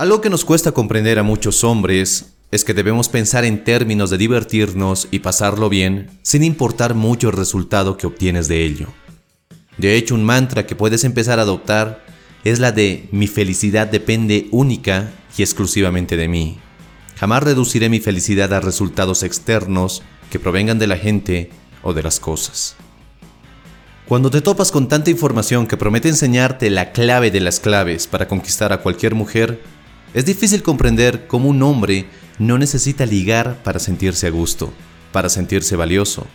Algo que nos cuesta comprender a muchos hombres es que debemos pensar en términos de divertirnos y pasarlo bien sin importar mucho el resultado que obtienes de ello. De hecho, un mantra que puedes empezar a adoptar es la de mi felicidad depende única y exclusivamente de mí. Jamás reduciré mi felicidad a resultados externos que provengan de la gente o de las cosas. Cuando te topas con tanta información que promete enseñarte la clave de las claves para conquistar a cualquier mujer, es difícil comprender cómo un hombre no necesita ligar para sentirse a gusto, para sentirse valioso.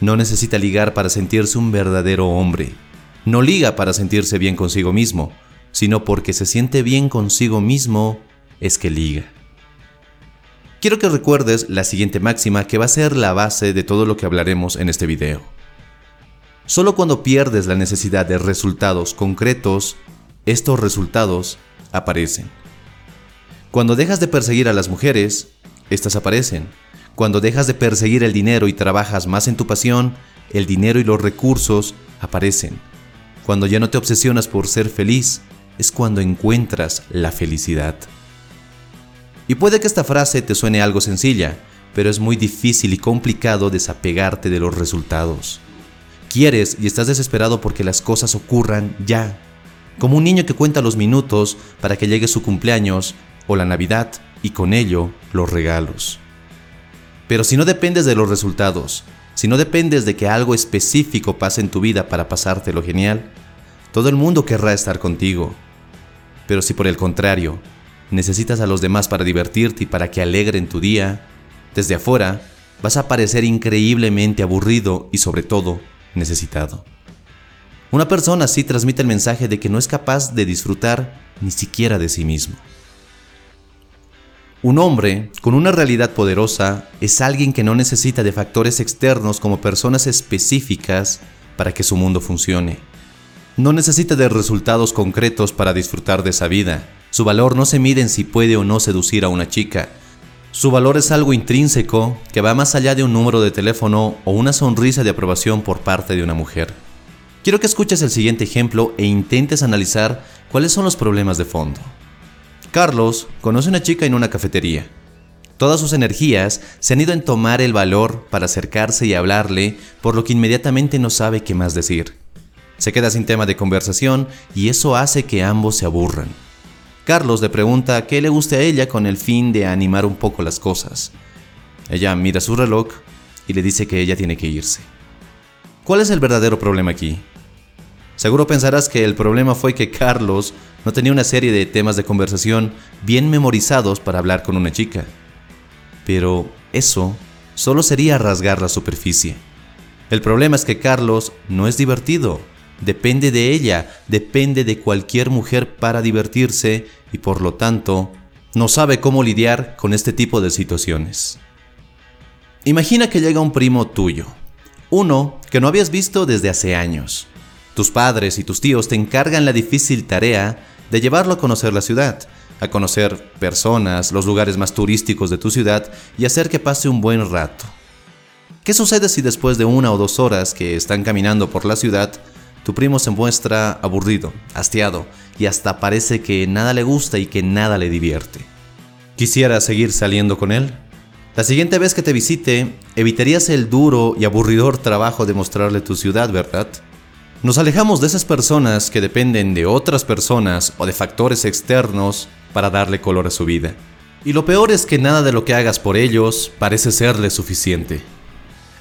No necesita ligar para sentirse un verdadero hombre. No liga para sentirse bien consigo mismo, sino porque se siente bien consigo mismo es que liga. Quiero que recuerdes la siguiente máxima que va a ser la base de todo lo que hablaremos en este video. Solo cuando pierdes la necesidad de resultados concretos, estos resultados aparecen. Cuando dejas de perseguir a las mujeres, estas aparecen. Cuando dejas de perseguir el dinero y trabajas más en tu pasión, el dinero y los recursos aparecen. Cuando ya no te obsesionas por ser feliz, es cuando encuentras la felicidad. Y puede que esta frase te suene algo sencilla, pero es muy difícil y complicado desapegarte de los resultados. Quieres y estás desesperado porque las cosas ocurran ya, como un niño que cuenta los minutos para que llegue su cumpleaños o la Navidad y con ello los regalos. Pero si no dependes de los resultados, si no dependes de que algo específico pase en tu vida para pasártelo genial, todo el mundo querrá estar contigo. Pero si por el contrario, necesitas a los demás para divertirte y para que alegren tu día, desde afuera vas a parecer increíblemente aburrido y sobre todo necesitado. Una persona así transmite el mensaje de que no es capaz de disfrutar ni siquiera de sí mismo. Un hombre con una realidad poderosa es alguien que no necesita de factores externos como personas específicas para que su mundo funcione. No necesita de resultados concretos para disfrutar de esa vida. Su valor no se mide en si puede o no seducir a una chica. Su valor es algo intrínseco que va más allá de un número de teléfono o una sonrisa de aprobación por parte de una mujer. Quiero que escuches el siguiente ejemplo e intentes analizar cuáles son los problemas de fondo. Carlos conoce a una chica en una cafetería. Todas sus energías se han ido en tomar el valor para acercarse y hablarle, por lo que inmediatamente no sabe qué más decir. Se queda sin tema de conversación y eso hace que ambos se aburran. Carlos le pregunta qué le guste a ella con el fin de animar un poco las cosas. Ella mira su reloj y le dice que ella tiene que irse. ¿Cuál es el verdadero problema aquí? Seguro pensarás que el problema fue que Carlos no tenía una serie de temas de conversación bien memorizados para hablar con una chica. Pero eso solo sería rasgar la superficie. El problema es que Carlos no es divertido. Depende de ella, depende de cualquier mujer para divertirse y por lo tanto no sabe cómo lidiar con este tipo de situaciones. Imagina que llega un primo tuyo, uno que no habías visto desde hace años. Tus padres y tus tíos te encargan la difícil tarea de llevarlo a conocer la ciudad, a conocer personas, los lugares más turísticos de tu ciudad y hacer que pase un buen rato. ¿Qué sucede si después de una o dos horas que están caminando por la ciudad, tu primo se muestra aburrido, hastiado y hasta parece que nada le gusta y que nada le divierte? ¿Quisiera seguir saliendo con él? La siguiente vez que te visite, evitarías el duro y aburridor trabajo de mostrarle tu ciudad, ¿verdad? Nos alejamos de esas personas que dependen de otras personas o de factores externos para darle color a su vida. Y lo peor es que nada de lo que hagas por ellos parece serle suficiente.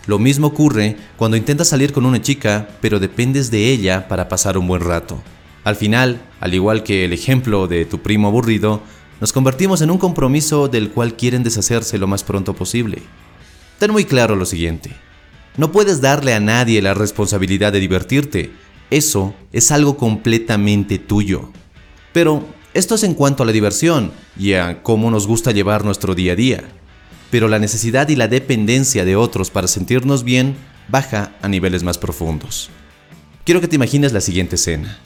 Lo mismo ocurre cuando intentas salir con una chica, pero dependes de ella para pasar un buen rato. Al final, al igual que el ejemplo de tu primo aburrido, nos convertimos en un compromiso del cual quieren deshacerse lo más pronto posible. Ten muy claro lo siguiente. No puedes darle a nadie la responsabilidad de divertirte. Eso es algo completamente tuyo. Pero esto es en cuanto a la diversión y a cómo nos gusta llevar nuestro día a día. Pero la necesidad y la dependencia de otros para sentirnos bien baja a niveles más profundos. Quiero que te imagines la siguiente escena.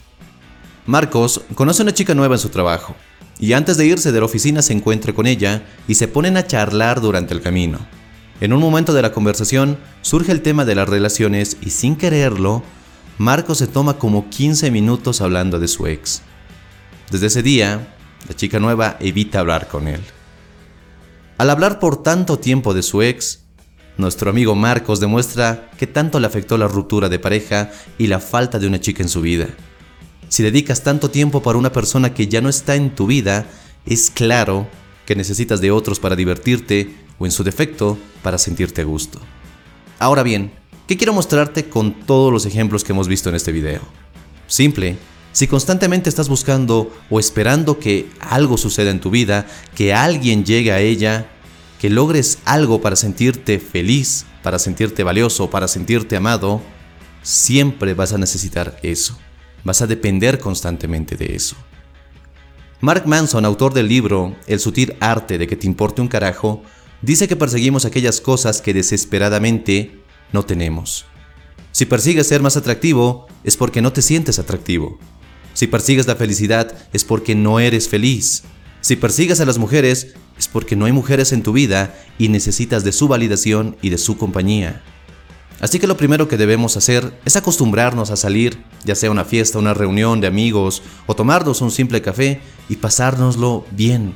Marcos conoce a una chica nueva en su trabajo y antes de irse de la oficina se encuentra con ella y se ponen a charlar durante el camino. En un momento de la conversación surge el tema de las relaciones y sin quererlo, Marco se toma como 15 minutos hablando de su ex. Desde ese día, La chica nueva evita hablar con él. Al hablar por tanto tiempo de su ex, nuestro amigo Marcos demuestra que tanto le afectó la ruptura de pareja y la falta de una chica en su vida. Si dedicas tanto tiempo para una persona que ya no está en tu vida, es claro que necesitas de otros para divertirte o en su defecto para sentirte gusto. Ahora bien, ¿qué quiero mostrarte con todos los ejemplos que hemos visto en este video? Simple, si constantemente estás buscando o esperando que algo suceda en tu vida, que alguien llegue a ella, que logres algo para sentirte feliz, para sentirte valioso, para sentirte amado, siempre vas a necesitar eso. Vas a depender constantemente de eso. Mark Manson, autor del libro El sutil arte de que te importe un carajo, dice que perseguimos aquellas cosas que desesperadamente no tenemos. Si persigues ser más atractivo, es porque no te sientes atractivo. Si persigues la felicidad, es porque no eres feliz. Si persigues a las mujeres, es porque no hay mujeres en tu vida y necesitas de su validación y de su compañía. Así que lo primero que debemos hacer es acostumbrarnos a salir, ya sea una fiesta, una reunión de amigos o tomarnos un simple café y pasárnoslo bien,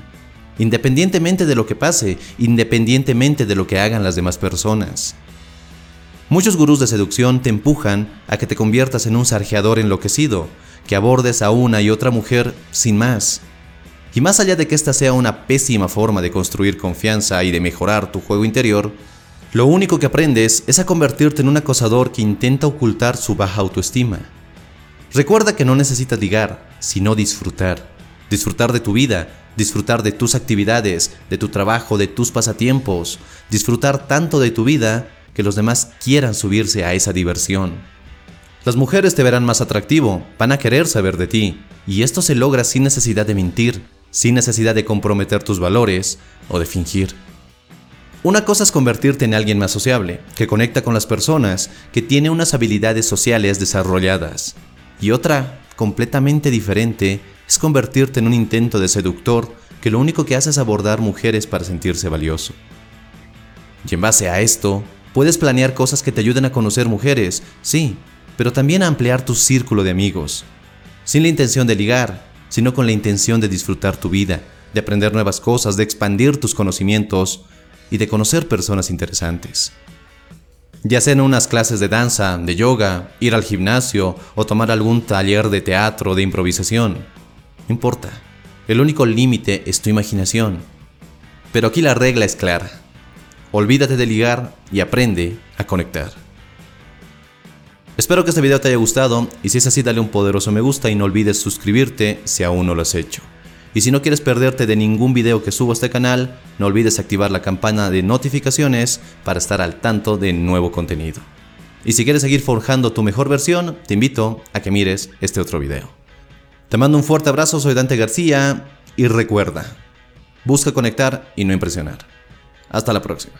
independientemente de lo que pase, independientemente de lo que hagan las demás personas. Muchos gurús de seducción te empujan a que te conviertas en un sarjeador enloquecido, que abordes a una y otra mujer sin más. Y más allá de que esta sea una pésima forma de construir confianza y de mejorar tu juego interior, lo único que aprendes es a convertirte en un acosador que intenta ocultar su baja autoestima. Recuerda que no necesitas ligar, sino disfrutar. Disfrutar de tu vida, disfrutar de tus actividades, de tu trabajo, de tus pasatiempos. Disfrutar tanto de tu vida que los demás quieran subirse a esa diversión. Las mujeres te verán más atractivo, van a querer saber de ti, y esto se logra sin necesidad de mentir, sin necesidad de comprometer tus valores o de fingir. Una cosa es convertirte en alguien más sociable, que conecta con las personas, que tiene unas habilidades sociales desarrolladas. Y otra, completamente diferente, es convertirte en un intento de seductor que lo único que hace es abordar mujeres para sentirse valioso. Y en base a esto, puedes planear cosas que te ayuden a conocer mujeres, sí, pero también a ampliar tu círculo de amigos, sin la intención de ligar, sino con la intención de disfrutar tu vida, de aprender nuevas cosas, de expandir tus conocimientos, y de conocer personas interesantes. Ya sea en unas clases de danza, de yoga, ir al gimnasio o tomar algún taller de teatro de improvisación. No importa. El único límite es tu imaginación. Pero aquí la regla es clara. Olvídate de ligar y aprende a conectar. Espero que este video te haya gustado y si es así dale un poderoso me gusta y no olvides suscribirte si aún no lo has hecho. Y si no quieres perderte de ningún video que subo a este canal, no olvides activar la campana de notificaciones para estar al tanto de nuevo contenido. Y si quieres seguir forjando tu mejor versión, te invito a que mires este otro video. Te mando un fuerte abrazo, soy Dante García y recuerda, busca conectar y no impresionar. Hasta la próxima.